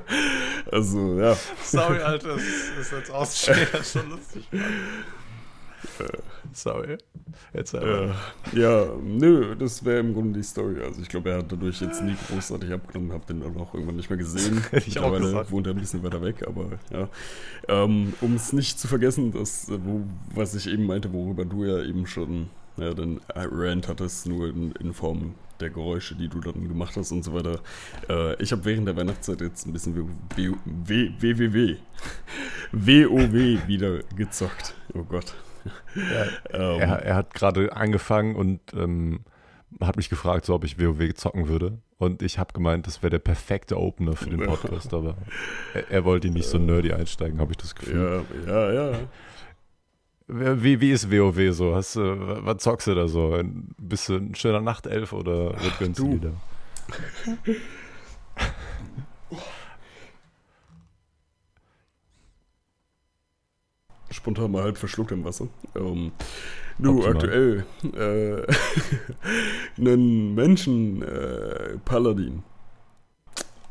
also, ja. Sorry, Alter, das ist jetzt ausstehen, schon lustig. Äh, sorry. Jetzt aber. Äh, ja, nö, das wäre im Grunde die Story. Also ich glaube, er hat dadurch jetzt nie großartig abgenommen, habe den dann auch irgendwann nicht mehr gesehen. Ich auch gesagt. wohnt er ein bisschen weiter weg, aber ja. Ähm, um es nicht zu vergessen, das, wo, was ich eben meinte, worüber du ja eben schon ja, den Rant hattest, nur in, in Form der Geräusche, die du dann gemacht hast und so weiter. Äh, ich habe während der Weihnachtszeit jetzt ein bisschen WWW, WoW wieder gezockt. Oh Gott. Ähm, er, er, hat gerade angefangen und ähm, hat mich gefragt, so, ob ich WoW zocken würde. Und ich habe gemeint, das wäre der perfekte Opener für den Podcast, aber er, er wollte nicht so nerdy einsteigen, habe ich das Gefühl. Ja, ja, ja. Wie, wie ist WoW so? Hast du, was zockst du da so? Bist du ein schöner Nachtelf oder wird gönnst du wieder? spontan mal halb verschluckt im Wasser. Ähm, du, Optimal. aktuell äh, einen Menschen-Paladin. Äh,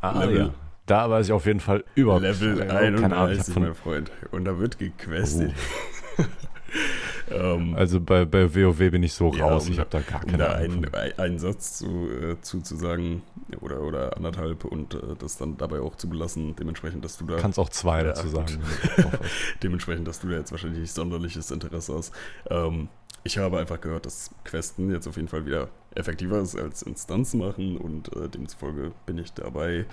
ah, Level. ja. Da weiß ich auf jeden Fall überhaupt Level 31, mein Freund. Und da wird gequestet. Oh. ähm, also bei, bei WoW bin ich so raus, um, ich habe da gar keine um da einen, einen Satz zu, äh, zu, zu sagen oder, oder anderthalb und äh, das dann dabei auch zu belassen, dementsprechend, dass du da... Kannst auch zwei ja, dazu sagen. dementsprechend, dass du da jetzt wahrscheinlich nicht sonderliches Interesse hast. Ähm, ich habe einfach gehört, dass Questen jetzt auf jeden Fall wieder effektiver ist als Instanzen machen und äh, demzufolge bin ich dabei,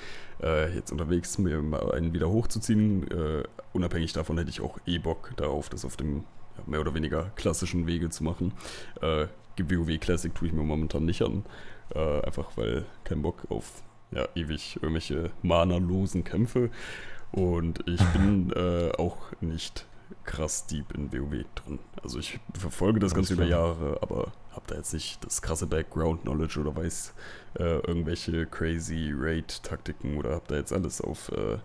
äh, jetzt unterwegs, mir mal einen wieder hochzuziehen. Äh, unabhängig davon hätte ich auch eh Bock darauf, das auf dem ja, mehr oder weniger klassischen Wege zu machen. Äh, WoW Classic tue ich mir momentan nicht an, äh, einfach weil kein Bock auf ja, ewig irgendwelche mana-losen Kämpfe und ich bin äh, auch nicht krass deep in WoW drin. Also ich verfolge das, Ganze über Jahre, aber habe da jetzt nicht das krasse Background-Knowledge oder weiß äh, irgendwelche crazy Raid-Taktiken oder habe da jetzt alles auf äh,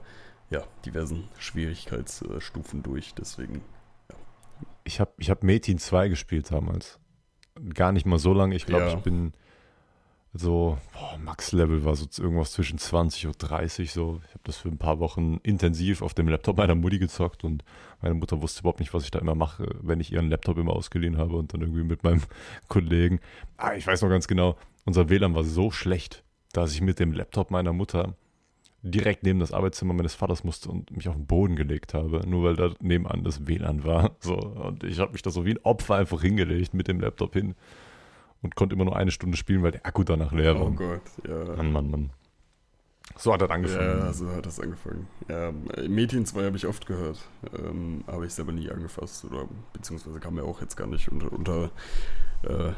ja, diversen Schwierigkeitsstufen durch. Deswegen. Ich habe ich hab Metin 2 gespielt damals. Gar nicht mal so lange. Ich glaube, ja. ich bin so, Max-Level war so irgendwas zwischen 20 und 30 so. Ich habe das für ein paar Wochen intensiv auf dem Laptop meiner Mutti gezockt und meine Mutter wusste überhaupt nicht, was ich da immer mache, wenn ich ihren Laptop immer ausgeliehen habe und dann irgendwie mit meinem Kollegen. Ah, ich weiß noch ganz genau, unser WLAN war so schlecht, dass ich mit dem Laptop meiner Mutter direkt neben das Arbeitszimmer meines Vaters musste und mich auf den Boden gelegt habe, nur weil da nebenan das WLAN war. So, und ich habe mich da so wie ein Opfer einfach hingelegt mit dem Laptop hin und konnte immer nur eine Stunde spielen, weil der Akku danach leer war. Oh Gott, ja. Mann, Mann, Mann. So hat das angefangen. Ja, so hat das angefangen. Ja, Mädchen 2 habe ich oft gehört. Ähm, habe ich selber nie angefasst. Oder beziehungsweise kam mir auch jetzt gar nicht unter, unter äh,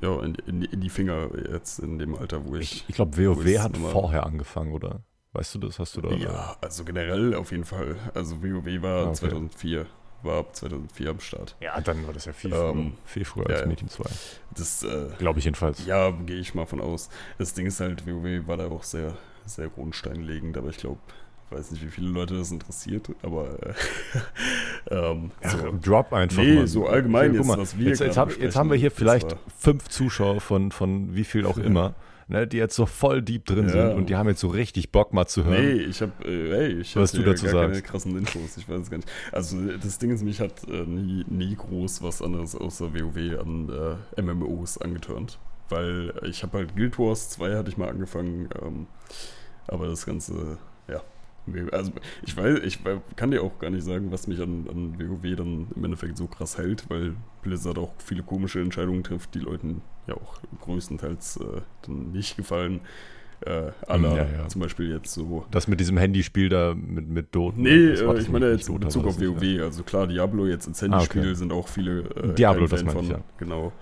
ja, in, in, in, die Finger jetzt in dem Alter, wo ich. Ich, ich glaube, WoW hat vorher angefangen, oder? Weißt du das? Hast du da? Ja, also generell auf jeden Fall. Also WoW war ah, okay. 2004 war ab 2004 am Start. Ja, dann war das ja viel, ähm, viel früher ja, als Metin 2. Das äh, glaube ich jedenfalls. Ja, gehe ich mal von aus. Das Ding ist halt, WoW war da auch sehr, sehr grundsteinlegend, aber ich glaube, ich weiß nicht, wie viele Leute das interessiert, aber äh, ähm, ja, so. Drop einfach. Nee, mal. so allgemein jetzt, was wir jetzt, jetzt, hab, jetzt haben wir hier vielleicht fünf Zuschauer von, von wie viel auch immer ne, die jetzt so voll deep drin ja. sind und die haben jetzt so richtig Bock mal zu hören. Nee, ich habe, äh, hey, ich was du dazu gar sagst. keine krassen Infos, ich weiß es gar nicht. Also das Ding ist, mich hat äh, nie, nie groß was anderes außer WoW an äh, MMOs angeturnt. Weil ich habe halt Guild Wars 2 hatte ich mal angefangen, ähm, aber das Ganze, ja, also ich weiß, ich kann dir auch gar nicht sagen, was mich an, an WoW dann im Endeffekt so krass hält, weil Blizzard auch viele komische Entscheidungen trifft, die Leuten ja auch größtenteils äh, dann nicht gefallen. Äh, aller, ja, ja. zum Beispiel jetzt so. Das mit diesem Handyspiel da mit, mit Dota. Nee, äh, ich meine jetzt in Bezug auf WoW. Ja. Also klar, Diablo jetzt ins Handyspiel ah, okay. sind auch viele äh, Diablo, das meine ich, ja. Genau.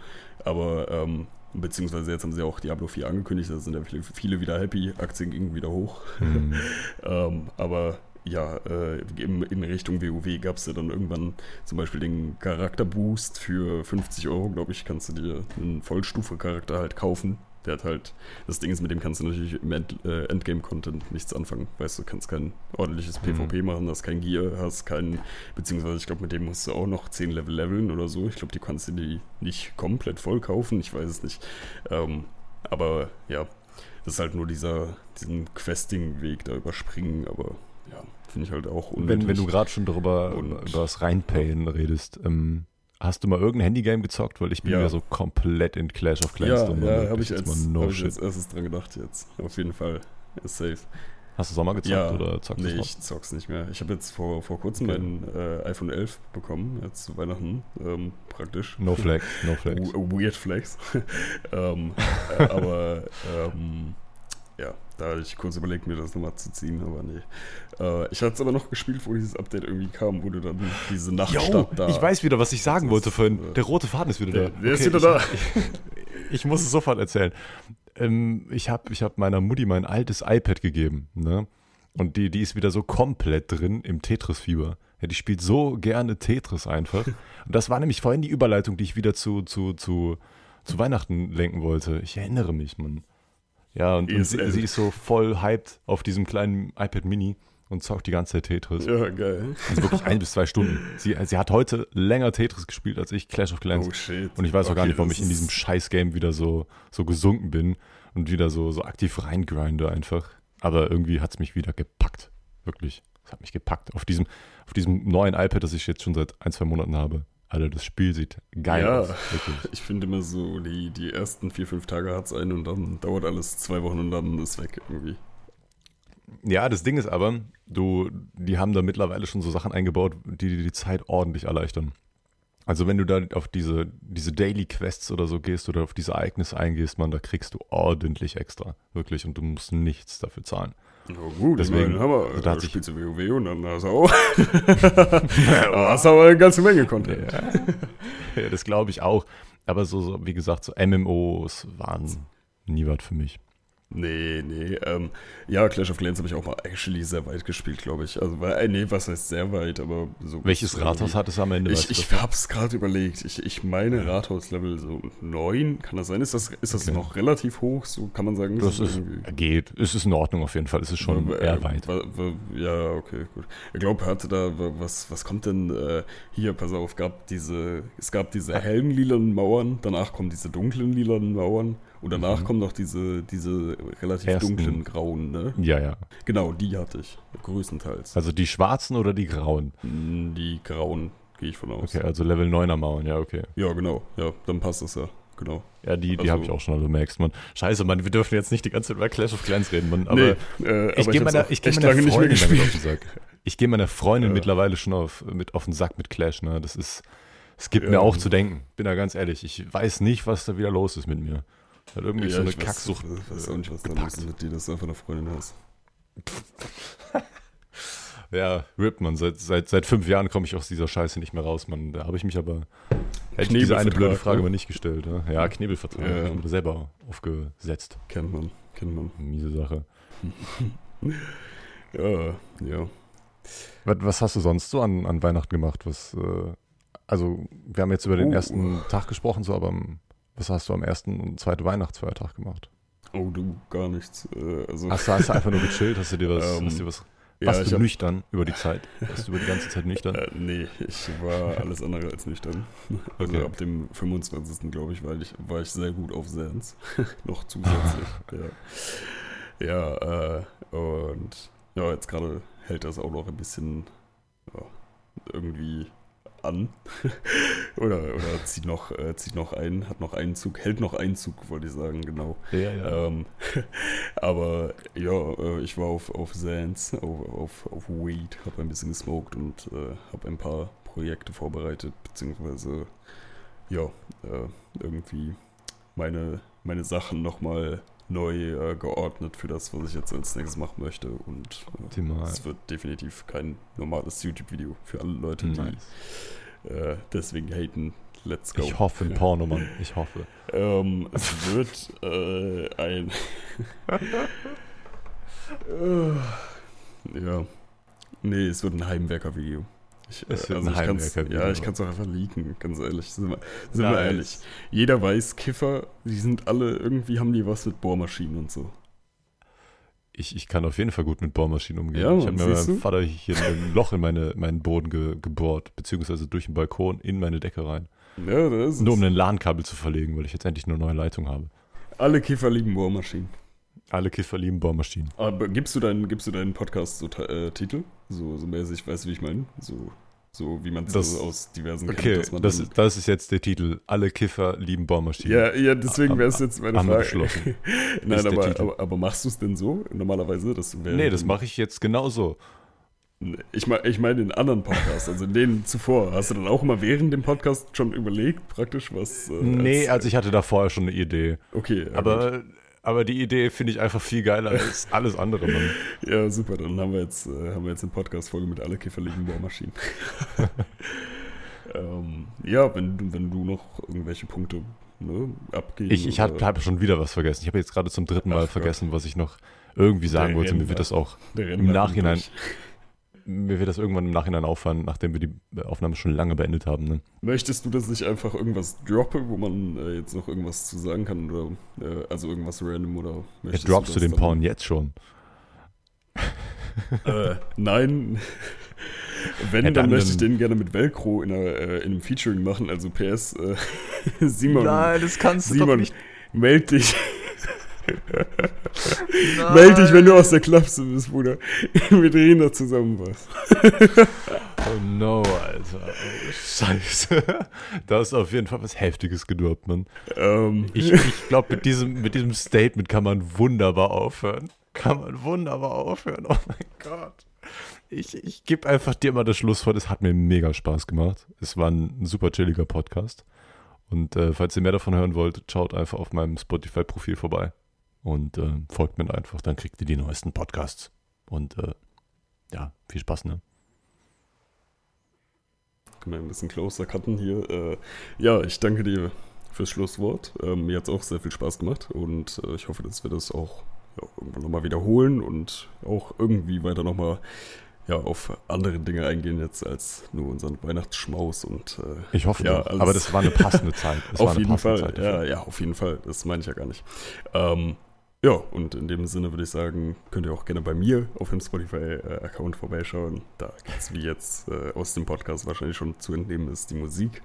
Aber ähm, Beziehungsweise jetzt haben sie auch Diablo 4 angekündigt, da sind ja viele, viele wieder happy, Aktien gingen wieder hoch. Mhm. ähm, aber ja, äh, in, in, Richtung WoW gab es ja dann irgendwann zum Beispiel den Charakterboost für 50 Euro, glaube ich, kannst du dir einen Vollstufe-Charakter halt kaufen. Der hat halt, das Ding ist, mit dem kannst du natürlich im End, äh, Endgame-Content nichts anfangen. Weißt du, kannst kein ordentliches mhm. PvP machen, hast kein Gear, hast kein, beziehungsweise ich glaube, mit dem musst du auch noch 10 Level leveln oder so. Ich glaube, die kannst du die nicht komplett voll kaufen, ich weiß es nicht. Ähm, aber ja, das ist halt nur dieser, diesen Questing-Weg da überspringen, aber ja, finde ich halt auch unnötig. Wenn, wenn du gerade schon darüber, über das Reinpayen redest, ähm, Hast du mal irgendein Handygame gezockt? Weil ich bin ja, ja so komplett in Clash of Clans ja, drin. Ja, habe ich, als, no hab ich als erstes dran gedacht jetzt. Auf jeden Fall. Ist safe. Hast du Sommer gezockt ja, oder zockst du Nee, ich zock's nicht mehr. Ich habe jetzt vor, vor kurzem okay. mein äh, iPhone 11 bekommen, jetzt zu Weihnachten, ähm, praktisch. No Flex, no Flex. Weird Flex. ähm, äh, aber ähm, ja, da hatte ich kurz überlegt, mir das nochmal zu ziehen, aber nee. Äh, ich hatte es aber noch gespielt, wo dieses Update irgendwie kam, wo du dann diese Nachtstadt da. Ich weiß wieder, was ich sagen wollte vorhin. Äh, der rote Faden ist wieder der, da. Der okay, ist wieder da. Ich, ich, muss es sofort erzählen. Ähm, ich habe ich hab meiner Mutti mein altes iPad gegeben, ne? Und die, die ist wieder so komplett drin im Tetris-Fieber. Ja, die spielt so gerne Tetris einfach. Und das war nämlich vorhin die Überleitung, die ich wieder zu, zu, zu, zu Weihnachten lenken wollte. Ich erinnere mich, Mann. Ja, und, und sie, sie, ist so voll hyped auf diesem kleinen iPad Mini und zockt die ganze Zeit Tetris. Ja, geil. Also wirklich ein bis zwei Stunden. Sie, sie hat heute länger Tetris gespielt als ich, Clash of Clans. Oh shit. Und ich weiß auch okay, gar nicht, warum ich in diesem Scheiß-Game wieder so, so gesunken bin und wieder so, so aktiv reingrinde einfach. Aber irgendwie hat es mich wieder gepackt. Wirklich. Es hat mich gepackt. Auf diesem, auf diesem neuen iPad, das ich jetzt schon seit ein, zwei Monaten habe. Alter, das Spiel sieht geil Ja. aus. Wirklich. Ich finde immer so, die, die ersten vier, fünf Tage hat es einen und dann dauert alles zwei Wochen und dann ist weg irgendwie. Ja, das Ding ist aber, du, die haben da mittlerweile schon so Sachen eingebaut, die dir die Zeit ordentlich erleichtern. Also wenn du da auf diese, diese Daily Quests oder so gehst oder auf diese Ereignisse eingehst, man, da kriegst du ordentlich extra. Wirklich. Und du musst nichts dafür zahlen. Ja, gut, Deswegen, ich meine, aber da hat sich- du WoW und dann hast du auch, da hast du aber eine ganze Menge Content. Ja, das glaube ich auch. Aber so, so, wie gesagt, so MMOs waren nie was für mich. Nee, nee. Ähm, ja, Clash of Clans habe ich auch mal actually sehr weit gespielt, glaube ich. Also, weil, äh, nee, was heißt sehr weit, aber so. Welches Rathaus hat es am Ende? Ich, ich das? hab's gerade überlegt. Ich, ich meine Rathaus-Level so 9, kann das sein? Ist das, ist das Okay. noch relativ hoch? So kann man sagen. das ist, irgendwie- geht. Es ist in Ordnung auf jeden Fall. Es ist schon Äh, eher weit. Ja, okay, gut. Ich glaube, hörte da, wa- was, was kommt denn äh, hier, pass auf, gab diese, es gab diese hellen lilanen Mauern, danach kommen diese dunklen lilanen Mauern und danach Mhm. kommen noch diese, diese relativ Ersten. dunklen grauen, ne? Ja, ja. Genau, die hatte ich, größtenteils. Also die schwarzen oder die grauen? Mm, Die grauen, gehe ich von aus. Okay, also Level 9er Mauern, ja, okay. Ja, genau, ja, dann passt das ja, genau. Ja, die, die Also- habe ich auch schon alle merkst, man. Scheiße, Mann, wir dürfen jetzt nicht die ganze Zeit über Clash of Clans reden, Mann. Aber äh, ich aber gehe meiner, ich geh meiner Freundin damit auf gespielt. den Sack. Ich gehe meiner Freundin Ja. mittlerweile schon auf, mit, auf den Sack mit Clash, ne? Das ist, es gibt Ja. mir auch zu denken. Bin da ganz ehrlich. Ich weiß nicht, was da wieder los ist mit mir. Hat irgendwie Ja, so eine ich weiß- Kacksucht Ich weiß auch nicht, was da los ist mit dir, dass du einfach eine Freundin hast. Ja, RIP, man. Seit, seit, seit fünf Jahren komme ich aus dieser Scheiße nicht mehr raus, man. Da habe ich mich aber. Hätte ich diese eine blöde Frage ne? mal nicht gestellt. Ne? Ja, Knebelvertrag. Ja. Ja. Selber aufgesetzt. Kennt man, kennt man. Miese Sache. Ja, ja. Was, was hast du sonst so an, an Weihnachten gemacht? Was, äh, also, wir haben jetzt über den Oh. ersten Tag gesprochen, so, aber am- was hast du am ersten und zweiten Weihnachtsfeiertag gemacht? Oh, du, gar nichts. Äh, also, Hast du, hast du einfach nur gechillt? Hast du dir was, Ähm, hast du dir was ja, warst du hab, nüchtern über die Zeit? Warst du über die ganze Zeit nüchtern? äh, nee, ich war alles andere als nüchtern. Also Okay. ab dem 25. glaube ich, weil ich, war ich sehr gut auf Sans. Noch zusätzlich. ja, ja äh, und ja, jetzt gerade hält das auch noch ein bisschen ja, irgendwie an. oder oder zieht noch, äh, zieht noch ein, hat noch einen Zug, hält noch einen Zug, wollte ich sagen, genau. Ja, ja. Ähm, aber ja, äh, ich war auf, auf Sans, auf, auf, auf Weed, habe ein bisschen gesmoked und äh, habe ein paar Projekte vorbereitet, beziehungsweise ja, äh, irgendwie meine, meine Sachen nochmal neu äh, geordnet für das, was ich jetzt als nächstes machen möchte. Und äh, es wird definitiv kein normales YouTube-Video für alle Leute, die Nice. äh, deswegen haten. Let's go. Ich hoffe ein Porno, Mann. Ich hoffe. Ähm, es wird äh, ein. Äh, ja. Nee, es wird ein Heimwerker-Video. Ich, äh, wird ein ich kann's-. Ja, ich kann es auch einfach leaken, ganz ehrlich. Sind wir, sind wir ehrlich. Jeder weiß, Kiffer, die sind alle, irgendwie haben die was mit Bohrmaschinen und so. Ich, ich kann auf jeden Fall gut mit Bohrmaschinen umgehen. Ja, ich habe mir meinem? Vater hier ein Loch in meine, meinen Boden ge, gebohrt, beziehungsweise durch den Balkon in meine Decke rein. Ja, das ist Nur um ein LAN-Kabel zu verlegen, weil ich jetzt endlich eine neue Leitung habe. Alle Kiffer lieben Bohrmaschinen. Alle Kiffer lieben Bohrmaschinen. Aber gibst du deinen, gibst du deinen Podcast so äh, Titel? So, so mäßig, weißt du, wie ich meine? So, so wie man es Das- so aus diversen Okay, kennt, das, das ist jetzt der Titel. Alle Kiffer lieben Bohrmaschinen. Ja, ja, deswegen wäre es jetzt meine Frage. Nein, aber, aber, aber machst du es denn so normalerweise? Dass Nee, das mache ich jetzt genauso. Ich meine ich mein in anderen Podcasts, also in denen zuvor. Hast du dann auch immer während dem Podcast schon überlegt, praktisch, was. Äh, Nee, als- also ich hatte da vorher schon eine Idee. Okay, ja, gut. Aber, die Idee finde ich einfach viel geiler als alles andere, Mann. Ja, super, dann haben wir jetzt, äh, haben wir jetzt eine Podcast-Folge mit alle kifferlichen Bohrmaschinen. ähm, ja, wenn, du- wenn du noch irgendwelche Punkte ne, abgeben. Ich, ich habe hab schon wieder was vergessen. Ich habe jetzt gerade zum dritten Mal Ach Gott. vergessen, was ich noch irgendwie sagen Der wollte. Mir Rentner. wird das auch, im Nachhinein- durch. Mir wird das irgendwann im Nachhinein auffallen, nachdem wir die Aufnahme schon lange beendet haben. Ne? Möchtest du, dass ich einfach irgendwas droppe, wo man äh, jetzt noch irgendwas zu sagen kann? Oder, äh, also irgendwas random oder Ja, möchtest droppst du das den dann- Porn jetzt schon? Äh, nein. Wenn, Ja, dann, dann- möchte ich den gerne mit Velcro in, einer, äh, in einem Featuring machen. Also PS, äh, Simon, das kannst Simon, meld dich. Meld dich, wenn du aus der Klapse bist, Bruder. Wir drehen da zusammen was. Oh no, Alter. Oh, Scheiße. Da ist auf jeden Fall was Heftiges gedroppt, Mann. Ähm. Ich, ich glaube, mit diesem, mit diesem Statement kann man wunderbar aufhören. Kann man wunderbar aufhören. Oh mein Gott. Ich, ich gebe einfach dir mal das Schlusswort. Es hat mir mega Spaß gemacht. Es war ein super chilliger Podcast. Und äh, falls ihr mehr davon hören wollt, schaut einfach auf meinem Spotify-Profil vorbei und äh, folgt mir einfach. Dann kriegt ihr die neuesten Podcasts. Und äh, ja, viel Spaß, ne? Können wir ein bisschen closer cutten hier. Äh, ja, ich danke dir fürs Schlusswort. Ähm, mir hat es auch sehr viel Spaß gemacht und äh, ich hoffe, dass wir das auch ja, irgendwann nochmal wiederholen und auch irgendwie weiter nochmal ja, auf andere Dinge eingehen jetzt als nur unseren Weihnachtsschmaus und äh, ich hoffe, ja, aber das war eine passende Zeit. Das auf jeden Fall, Zeit ja, ja, auf jeden Fall. Das meine ich ja gar nicht. Ähm, ja, und in dem Sinne würde ich sagen, könnt ihr auch gerne bei mir auf dem Spotify-Account vorbeischauen. Da gibt es, wie jetzt äh, aus dem Podcast wahrscheinlich schon zu entnehmen ist, die Musik.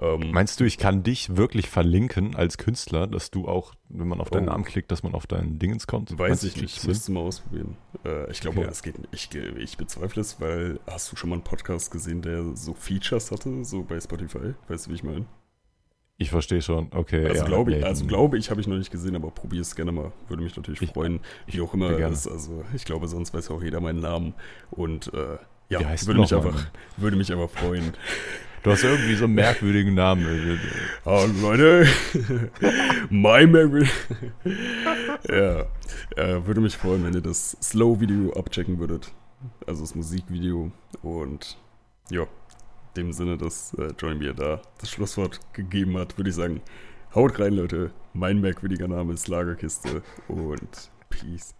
Ähm, Meinst du, ich kann dich wirklich verlinken als Künstler, dass du auch, wenn man auf deinen oh. Namen klickt, dass man auf deinen Dingens kommt? Weiß Meinst ich nicht, ich müsste mal ausprobieren. Äh, ich glaube, ja. es geht nicht. Ich, ich bezweifle es, weil hast du schon mal einen Podcast gesehen, der so Features hatte, so bei Spotify? Weißt du, wie ich meine? Ich verstehe schon, okay. Also, ja, glaube ich, also glaube ich, habe ich noch nicht gesehen, aber probier es gerne mal. Würde mich natürlich ich, freuen, wie auch immer es. Also ich glaube, sonst weiß ja auch jeder meinen Namen. Und äh, ja, würde mich, einfach, würde mich einfach freuen. Du hast irgendwie so einen merkwürdigen Namen. Oh, Leute, mein merkwürdig. ja, äh, würde mich freuen, wenn ihr das Slow-Video abchecken würdet. Also das Musikvideo. Und ja, dem Sinne, dass äh, Johnny mir da das Schlusswort gegeben hat, würde ich sagen, haut rein, Leute. Mein merkwürdiger Name ist Lagerkiste und Peace.